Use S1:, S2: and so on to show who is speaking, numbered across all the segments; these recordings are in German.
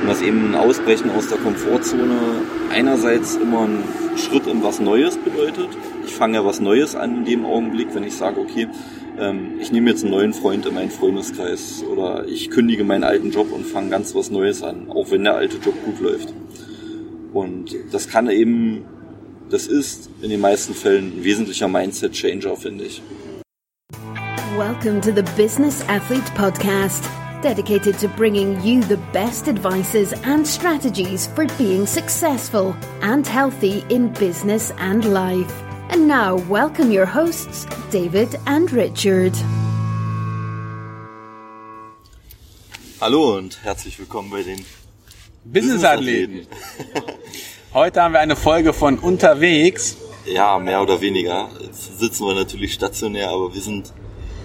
S1: Und das eben ein Ausbrechen aus der Komfortzone einerseits immer ein Schritt in was Neues bedeutet. Ich fange ja was Neues an in dem Augenblick, wenn ich sage, okay, ähm, ich nehme jetzt einen neuen Freund in meinen Freundeskreis oder ich kündige meinen alten Job und fange ganz was Neues an, auch wenn der alte Job gut läuft. Und das kann eben, das ist in den meisten Fällen ein wesentlicher Mindset-Changer, finde ich.
S2: Welcome to the Business Athlete Podcast, dedicated to bringing you the best advices and strategies for being successful and healthy in business and life. And now, welcome your hosts, David and Richard.
S1: Hallo und herzlich willkommen bei den
S3: Business-Athleten. Heute haben wir eine Folge von unterwegs.
S1: Ja, mehr oder weniger. Jetzt sitzen wir natürlich stationär, aber wir sind,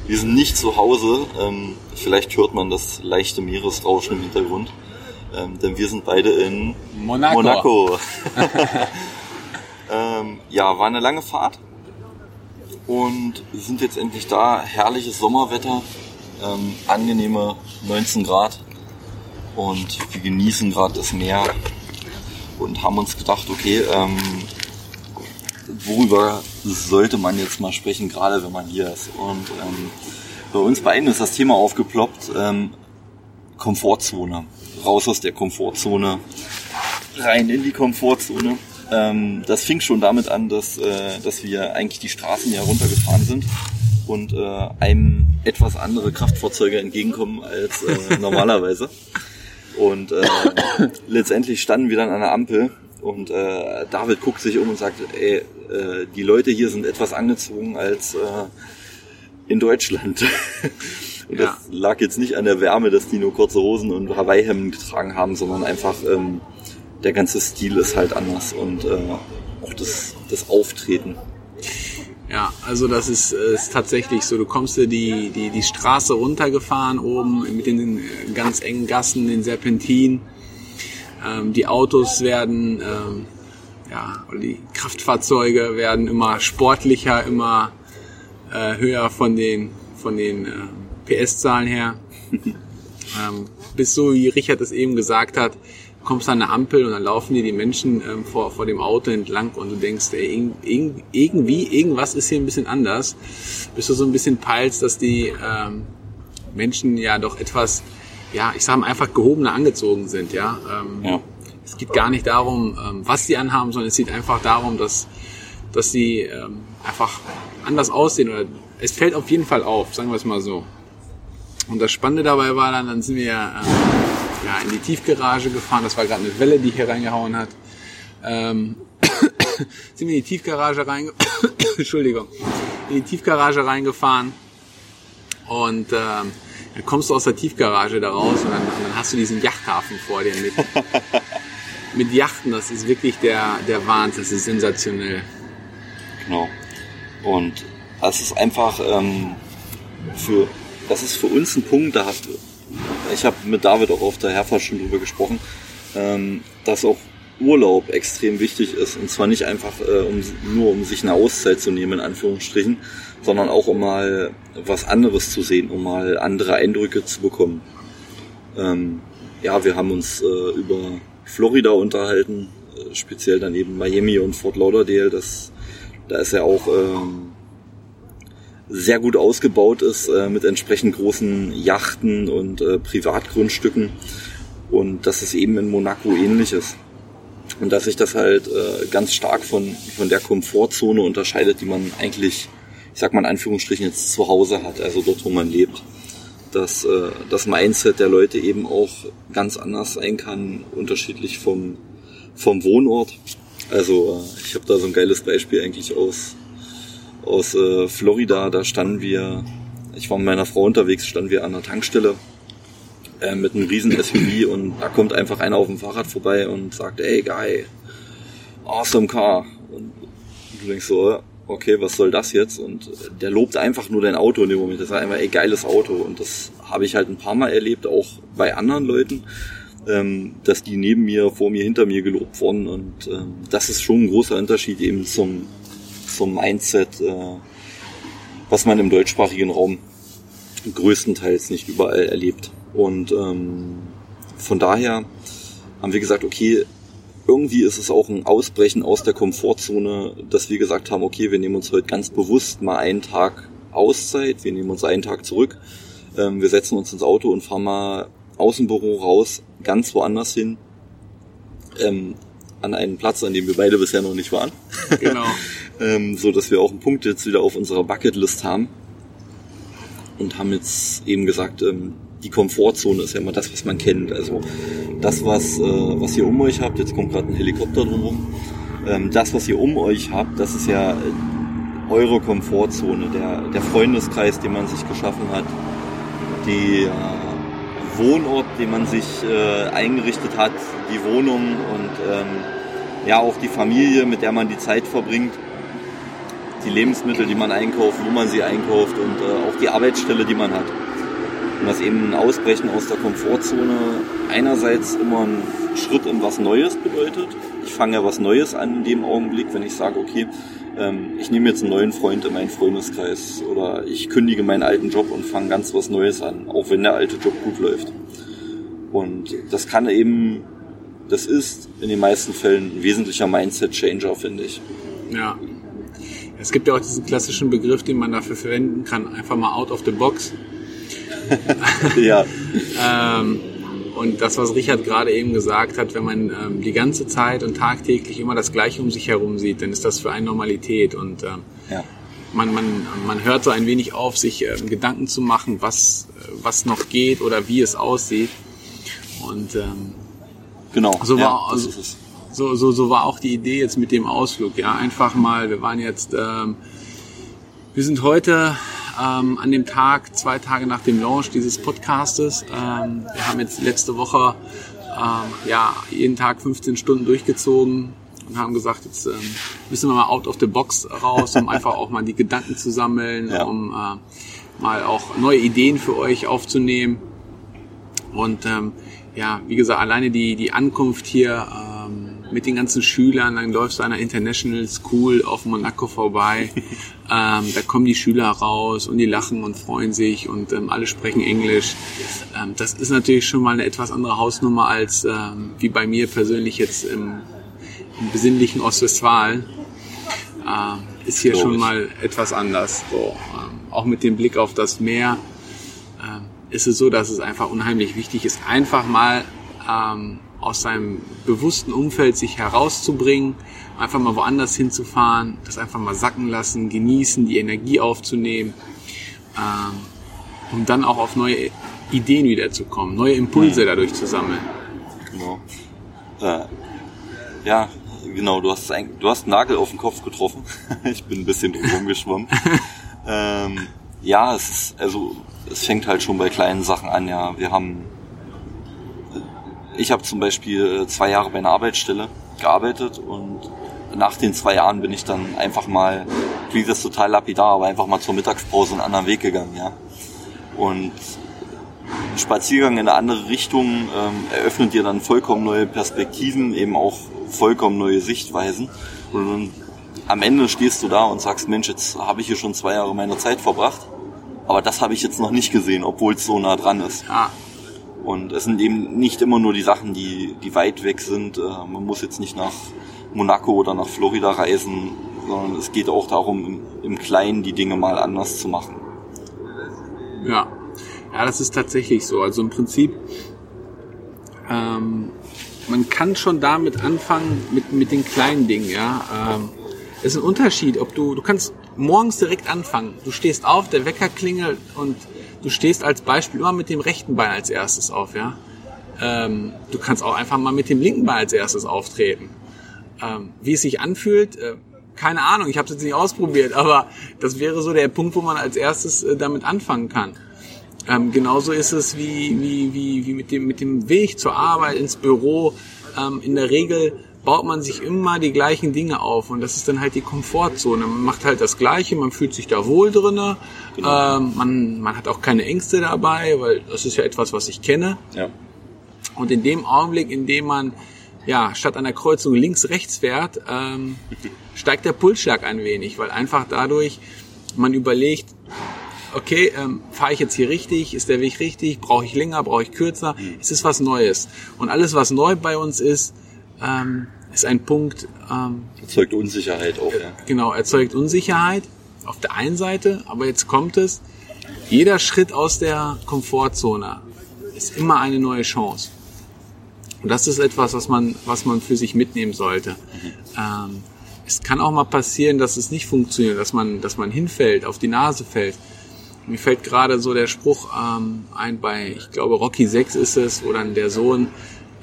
S1: wir sind nicht zu Hause. Ähm, vielleicht hört man das leichte Meeresrauschen im Hintergrund. Ähm, denn wir sind beide in
S3: Monaco.
S1: Monaco. ähm, ja, war eine lange Fahrt. Und wir sind jetzt endlich da. Herrliches Sommerwetter. Ähm, angenehme 19 Grad. Und wir genießen gerade das Meer und haben uns gedacht, okay, ähm, worüber sollte man jetzt mal sprechen, gerade wenn man hier ist. Und ähm, bei uns beiden ist das Thema aufgeploppt, ähm, Komfortzone. Raus aus der Komfortzone, rein in die Komfortzone. Ähm, das fing schon damit an, dass, äh, dass wir eigentlich die Straßen ja runtergefahren sind und äh, einem etwas andere Kraftfahrzeuge entgegenkommen als äh, normalerweise. Und äh, letztendlich standen wir dann an der Ampel und äh, David guckt sich um und sagt, ey, äh, die Leute hier sind etwas angezogen als äh, in Deutschland. und das
S3: Ja.
S1: lag jetzt nicht an der Wärme, dass die nur kurze Hosen und Hawaii-Hemden getragen haben, sondern einfach ähm, der ganze Stil ist halt anders und äh, auch das, das Auftreten.
S3: Ja, also das ist, ist tatsächlich so. Du kommst dir die, die, die Straße runtergefahren oben mit den äh, ganz engen Gassen, den Serpentin. Ähm, die Autos werden, ähm, ja, oder die Kraftfahrzeuge werden immer sportlicher, immer äh, höher von den, von den äh, PS-Zahlen her. ähm, bis so, wie Richard es eben gesagt hat, kommst an eine Ampel und dann laufen dir die Menschen ähm, vor, vor dem Auto entlang und du denkst, ey, irg- irg- irgendwie, irgendwas ist hier ein bisschen anders. Bis du so ein bisschen peilst, dass die ähm, Menschen ja doch etwas, ja, ich sag mal einfach gehobener angezogen sind, ja. Ähm,
S1: Ja.
S3: Es geht gar nicht darum, ähm, was sie anhaben, sondern es geht einfach darum, dass, dass sie ähm, einfach anders aussehen oder es fällt auf jeden Fall auf, sagen wir es mal so. Und das Spannende dabei war dann, dann sind wir ähm, ja, in die Tiefgarage gefahren. Das war gerade eine Welle, die hier reingehauen hat. Ähm, sind wir in die Tiefgarage reinge Entschuldigung, in die Tiefgarage reingefahren und ähm, dann kommst du aus der Tiefgarage da raus und dann, dann hast du diesen Yachthafen vor dir mit mit Yachten. Das ist wirklich der der Wahnsinn. Das ist sensationell.
S1: Genau. Und das ist einfach ähm, für, das ist für uns ein Punkt, da hat, ich habe mit David auch auf der Herfahrt schon drüber gesprochen, ähm, dass auch Urlaub extrem wichtig ist. Und zwar nicht einfach äh, um, nur um sich eine Auszeit zu nehmen, in Anführungsstrichen, sondern auch um mal was anderes zu sehen, um mal andere Eindrücke zu bekommen. Ähm, ja, wir haben uns äh, über Florida unterhalten, äh, speziell dann eben Miami und Fort Lauderdale. Das, da ist ja auch ähm, sehr gut ausgebaut ist äh, mit entsprechend großen Yachten und äh, Privatgrundstücken und dass es eben in Monaco ähnlich ist. Und dass sich das halt äh, ganz stark von, von der Komfortzone unterscheidet, die man eigentlich, ich sag mal in Anführungsstrichen, jetzt zu Hause hat, also dort, wo man lebt. Dass äh, das Mindset der Leute eben auch ganz anders sein kann, unterschiedlich vom, vom Wohnort. Also äh, ich habe da so ein geiles Beispiel eigentlich aus, aus äh, Florida. Da standen wir, ich war mit meiner Frau unterwegs, standen wir an der Tankstelle äh, mit einem riesen SUV und da kommt einfach einer auf dem Fahrrad vorbei und sagt, ey guy, awesome car. Und du denkst so, okay, was soll das jetzt? Und der lobt einfach nur dein Auto in dem Moment. Das ist einfach, ey, geiles Auto. Und das habe ich halt ein paar Mal erlebt, auch bei anderen Leuten, ähm, dass die neben mir, vor mir, hinter mir gelobt wurden. Und ähm, das ist schon ein großer Unterschied eben zum, zum Mindset, äh, was man im deutschsprachigen Raum größtenteils nicht überall erlebt. Und ähm, von daher haben wir gesagt, okay, irgendwie ist es auch ein Ausbrechen aus der Komfortzone, dass wir gesagt haben, okay, wir nehmen uns heute ganz bewusst mal einen Tag Auszeit, wir nehmen uns einen Tag zurück, ähm, wir setzen uns ins Auto und fahren mal aus dem Büro raus, ganz woanders hin, ähm, an einen Platz, an dem wir beide bisher noch nicht waren.
S3: Genau.
S1: ähm, so dass wir auch einen Punkt jetzt wieder auf unserer Bucketlist haben und haben jetzt eben gesagt, ähm, die Komfortzone ist ja immer das, was man kennt. Also das, was, äh, was ihr um euch habt, jetzt kommt gerade ein Helikopter drumherum, ähm, das, was ihr um euch habt, das ist ja äh, eure Komfortzone, der, der Freundeskreis, den man sich geschaffen hat, die äh, Wohnort, den man sich äh, eingerichtet hat, die Wohnung und ähm, ja auch die Familie, mit der man die Zeit verbringt, die Lebensmittel, die man einkauft, wo man sie einkauft und äh, auch die Arbeitsstelle, die man hat. Und das eben ein Ausbrechen aus der Komfortzone einerseits immer ein Schritt in was Neues bedeutet. Ich fange ja was Neues an in dem Augenblick, wenn ich sage, okay, ähm, ich nehme jetzt einen neuen Freund in meinen Freundeskreis oder ich kündige meinen alten Job und fange ganz was Neues an, auch wenn der alte Job gut läuft. Und das kann eben, das ist in den meisten Fällen ein wesentlicher Mindset-Changer, finde ich.
S3: Ja. Es gibt ja auch diesen klassischen Begriff, den man dafür verwenden kann, einfach mal out of the box.
S1: ja.
S3: ähm, und das, was Richard gerade eben gesagt hat, wenn man ähm, die ganze Zeit und tagtäglich immer das Gleiche um sich herum sieht, dann ist das für einen Normalität. Und ähm,
S1: ja.
S3: man, man, man hört so ein wenig auf, sich ähm, Gedanken zu machen, was, was noch geht oder wie es aussieht. Und ähm,
S1: genau.
S3: so
S1: ja,
S3: war also, so, so, so war auch die Idee jetzt mit dem Ausflug. Ja, einfach mal, wir waren jetzt, ähm, wir sind heute ähm, an dem Tag, zwei Tage nach dem Launch dieses Podcastes. Ähm, wir haben jetzt letzte Woche ähm, ja jeden Tag 15 Stunden durchgezogen und haben gesagt, jetzt ähm, müssen wir mal out of the box raus, um einfach auch mal die Gedanken zu sammeln,
S1: Ja.
S3: um äh, mal auch neue Ideen für euch aufzunehmen. Und ähm, ja, wie gesagt, alleine die, die Ankunft hier ähm, mit den ganzen Schülern, dann läufst du an einer International School auf Monaco vorbei. ähm, da kommen die Schüler raus und die lachen und freuen sich und ähm, alle sprechen Englisch. Ähm, das ist natürlich schon mal eine etwas andere Hausnummer als ähm, wie bei mir persönlich jetzt im, im besinnlichen Ostwestfalen. Ähm, ist hier
S1: Glaub
S3: schon mal etwas anders. So, ähm, auch mit dem Blick auf das Meer ähm, ist es so, dass es einfach unheimlich wichtig ist, einfach mal ähm, aus seinem bewussten Umfeld sich herauszubringen, einfach mal woanders hinzufahren, das einfach mal sacken lassen, genießen, die Energie aufzunehmen, ähm, um dann auch auf neue Ideen wiederzukommen, neue Impulse dadurch zu sammeln.
S1: Genau. Äh, ja, genau, du hast, eigentlich- du hast einen Nagel auf den Kopf getroffen. ich bin ein bisschen drum rumgeschwommen. ähm, ja, es ist, also, es fängt halt schon bei kleinen Sachen an, ja. Wir haben, ich habe zum Beispiel äh, zwei Jahre bei einer Arbeitsstelle gearbeitet und nach den zwei Jahren bin ich dann einfach mal, klingt das total lapidar, aber einfach mal zur Mittagspause einen anderen Weg gegangen, ja. Und ein Spaziergang in eine andere Richtung ähm, eröffnet dir dann vollkommen neue Perspektiven, eben auch vollkommen neue Sichtweisen. Und am Ende stehst du da und sagst, Mensch, jetzt habe ich hier schon zwei Jahre meiner Zeit verbracht, aber das habe ich jetzt noch nicht gesehen, obwohl es so nah dran ist.
S3: Ja,
S1: Und es sind eben nicht immer nur die Sachen, die, die weit weg sind. Äh, Man muss jetzt nicht nach Monaco oder nach Florida reisen, sondern es geht auch darum, im, Kleinen die Dinge mal anders zu machen.
S3: Ja, ja, das ist tatsächlich so. Also im Prinzip, ähm, man kann schon damit anfangen, mit, mit den kleinen Dingen, ja. Ähm, es ist ein Unterschied, ob du, du kannst morgens direkt anfangen. Du stehst auf, der Wecker klingelt und du stehst als Beispiel immer mit dem rechten Bein als erstes auf, ja. Ähm, du kannst auch einfach mal mit dem linken Bein als erstes auftreten. Ähm, wie es sich anfühlt, äh, keine Ahnung, ich habe es jetzt nicht ausprobiert, aber das wäre so der Punkt, wo man als erstes äh, damit anfangen kann. Ähm, genauso ist es wie, wie, wie, wie mit, dem, mit dem Weg zur Arbeit ins Büro. Ähm, in der Regel baut man sich immer die gleichen Dinge auf und das ist dann halt die Komfortzone. Man macht halt das Gleiche, man fühlt sich da wohl drinne, ähm, man, man hat auch keine Ängste dabei, weil das ist ja etwas, was ich kenne.
S1: Ja.
S3: Und in dem Augenblick, in dem man ja statt an der Kreuzung links rechts fährt, ähm, steigt der Pulsschlag ein wenig, weil einfach dadurch man überlegt, okay, ähm, fahre ich jetzt hier richtig? Ist der Weg richtig? Brauche ich länger? Brauche ich kürzer? Mhm. Es ist was Neues. Und alles, was neu bei uns ist, ähm, ist ein Punkt. Ähm,
S1: erzeugt Unsicherheit auch, ja.
S3: Genau, erzeugt Unsicherheit auf der einen Seite, aber jetzt kommt es. Jeder Schritt aus der Komfortzone ist immer eine neue Chance. Und das ist etwas, was man, was man für sich mitnehmen sollte. Mhm. Ähm, es kann auch mal passieren, dass es nicht funktioniert, dass man, dass man hinfällt, auf die Nase fällt. Mir fällt gerade so der Spruch ähm, ein bei, ich glaube, Rocky 6 ist es, wo dann der Sohn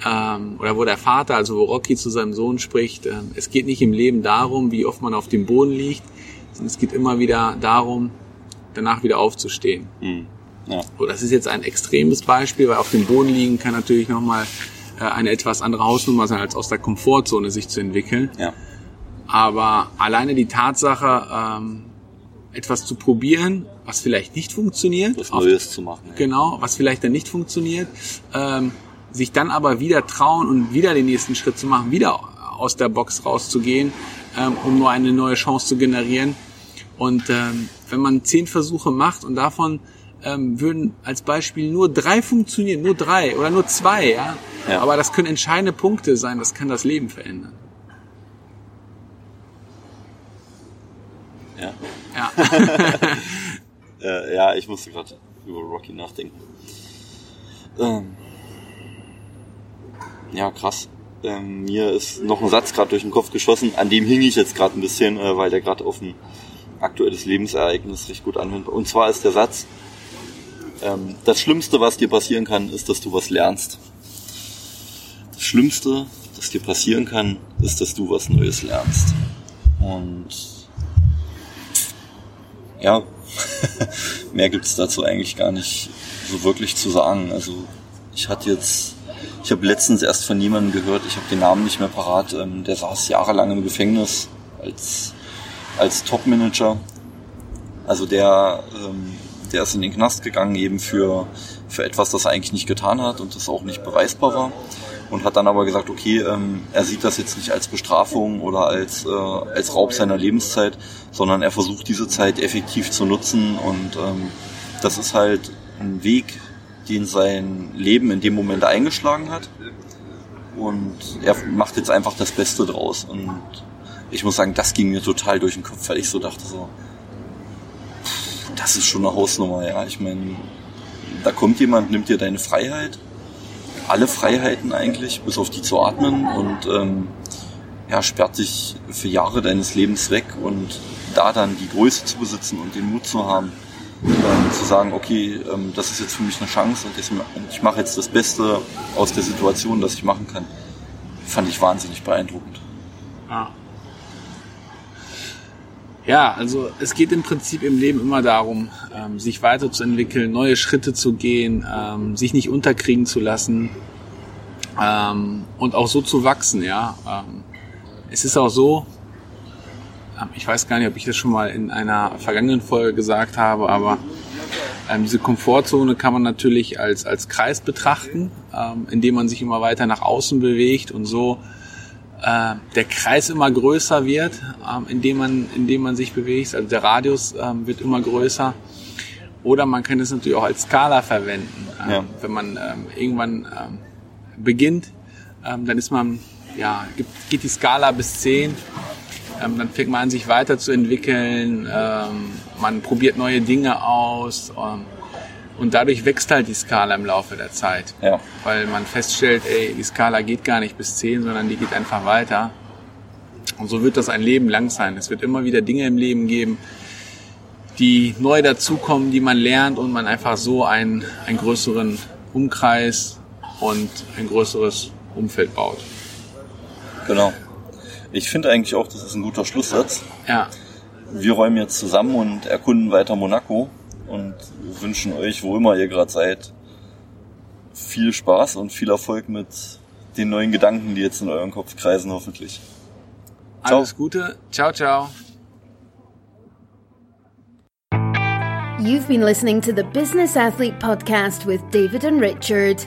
S3: ähm, oder wo der Vater, also wo Rocky zu seinem Sohn spricht, äh, es geht nicht im Leben darum, wie oft man auf dem Boden liegt, sondern es geht immer wieder darum, danach wieder aufzustehen. Mhm. Ja. So, das ist jetzt ein extremes Beispiel, weil auf dem Boden liegen kann natürlich nochmal äh, eine etwas andere Hausnummer sein, als aus der Komfortzone sich zu entwickeln. Ja. Aber alleine die Tatsache, ähm, etwas zu probieren, was vielleicht nicht funktioniert.
S1: Was Neues zu machen.
S3: Ja. Genau, was vielleicht dann nicht funktioniert. Ähm, sich dann aber wieder trauen und wieder den nächsten Schritt zu machen, wieder aus der Box rauszugehen, ähm, um nur eine neue Chance zu generieren. Und ähm, wenn man zehn Versuche macht und davon ähm, würden als Beispiel nur drei funktionieren, nur drei oder nur zwei, ja? ja. Aber das können entscheidende Punkte sein, das kann das Leben verändern.
S1: Ja. Ja. äh, ja, ich musste gerade über Rocky nachdenken. Ähm, ja, krass. Ähm, mir ist noch ein Satz gerade durch den Kopf geschossen, an dem hing ich jetzt gerade ein bisschen, äh, weil der gerade auf ein aktuelles Lebensereignis recht gut anwendet. Und zwar ist der Satz, ähm, das Schlimmste, was dir passieren kann, ist, dass du was lernst. Das Schlimmste, das dir passieren kann, ist, dass du was Neues lernst. Und ja, mehr gibt's dazu eigentlich gar nicht so wirklich zu sagen. Also ich hatte jetzt, ich habe letztens erst von jemandem gehört, ich habe den Namen nicht mehr parat, ähm, der saß jahrelang im Gefängnis als, als Top-Manager. Also der, ähm, der ist in den Knast gegangen eben für, für etwas, das er eigentlich nicht getan hat und das auch nicht beweisbar war. Und hat dann aber gesagt, okay, ähm, er sieht das jetzt nicht als Bestrafung oder als, äh, als Raub seiner Lebenszeit, sondern er versucht diese Zeit effektiv zu nutzen. Und ähm, das ist halt ein Weg, den sein Leben in dem Moment eingeschlagen hat. Und er macht jetzt einfach das Beste draus. Und ich muss sagen, das ging mir total durch den Kopf, weil ich so dachte so, das ist schon eine Hausnummer, ja. Ich meine, da kommt jemand, nimmt dir deine Freiheit. Alle Freiheiten eigentlich, bis auf die zu atmen. Und ähm, ja, sperrt sich für Jahre deines Lebens weg. Und da dann die Größe zu besitzen und den Mut zu haben, ähm, zu sagen, okay, ähm, das ist jetzt für mich eine Chance und ich mache jetzt das Beste aus der Situation, das ich machen kann, fand ich wahnsinnig beeindruckend.
S3: Ja. Ja, also es geht im Prinzip im Leben immer darum, ähm, sich weiterzuentwickeln, neue Schritte zu gehen, ähm, sich nicht unterkriegen zu lassen ähm, und auch so zu wachsen. Ja, ähm, es ist auch so. Ähm, ich weiß gar nicht, ob ich das schon mal in einer vergangenen Folge gesagt habe, aber ähm, diese Komfortzone kann man natürlich als als Kreis betrachten, indem man sich immer weiter nach außen bewegt und so äh, der Kreis immer größer wird, ähm, indem man, indem man sich bewegt. Also der Radius ähm, wird immer größer. Oder man kann es natürlich auch als Skala verwenden. Ähm, ja. Wenn man ähm, irgendwann ähm, beginnt, ähm, dann ist man, ja, gibt, geht die Skala bis 10. Ähm, dann fängt man an, sich weiterzuentwickeln. Ähm, man probiert neue Dinge aus. Ähm, und dadurch wächst halt die Skala im Laufe der Zeit. Ja. Weil man feststellt, ey, die Skala geht gar nicht bis 10, sondern die geht einfach weiter. Und so wird das ein Leben lang sein. Es wird immer wieder Dinge im Leben geben, die neu dazukommen, die man lernt und man einfach so einen, einen größeren Umkreis und ein größeres Umfeld baut.
S1: Genau. Ich finde eigentlich auch, das ist ein guter Schlusssatz.
S3: Ja.
S1: Wir räumen jetzt zusammen und erkunden weiter Monaco und wünschen euch, wo immer ihr gerade seid, viel Spaß und viel Erfolg mit den neuen Gedanken, die jetzt in eurem Kopf kreisen, hoffentlich.
S3: Ciao. Alles Gute. Ciao, ciao.
S2: You've been listening to the Business Athlete Podcast with David and Richard.